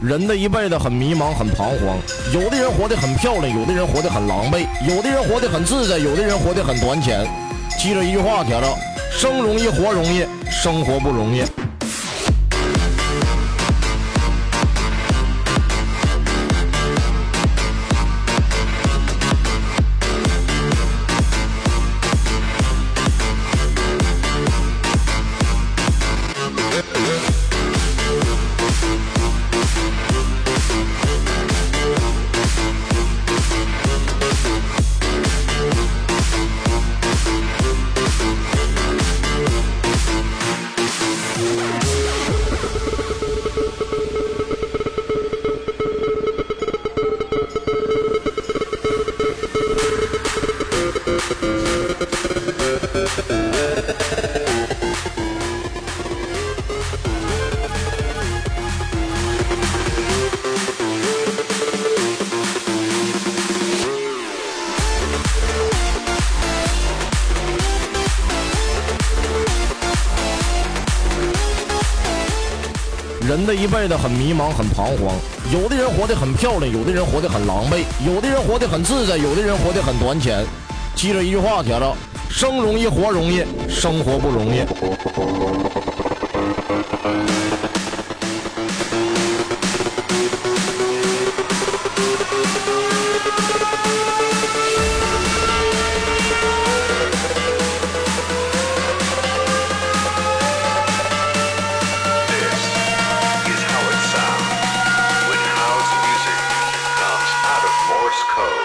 人的一辈子很迷茫，很彷徨。有的人活得很漂亮，有的人活得很狼狈，有的人活得很自在，有的人活得很短浅。记着一句话，铁子：生容易，活容易，生活不容易。人的一辈子很迷茫，很彷徨。有的人活得很漂亮，有的人活得很狼狈，有的人活得很自在，有的人活得很短浅。记着一句话铁子生容易活容易生活不容易。Code.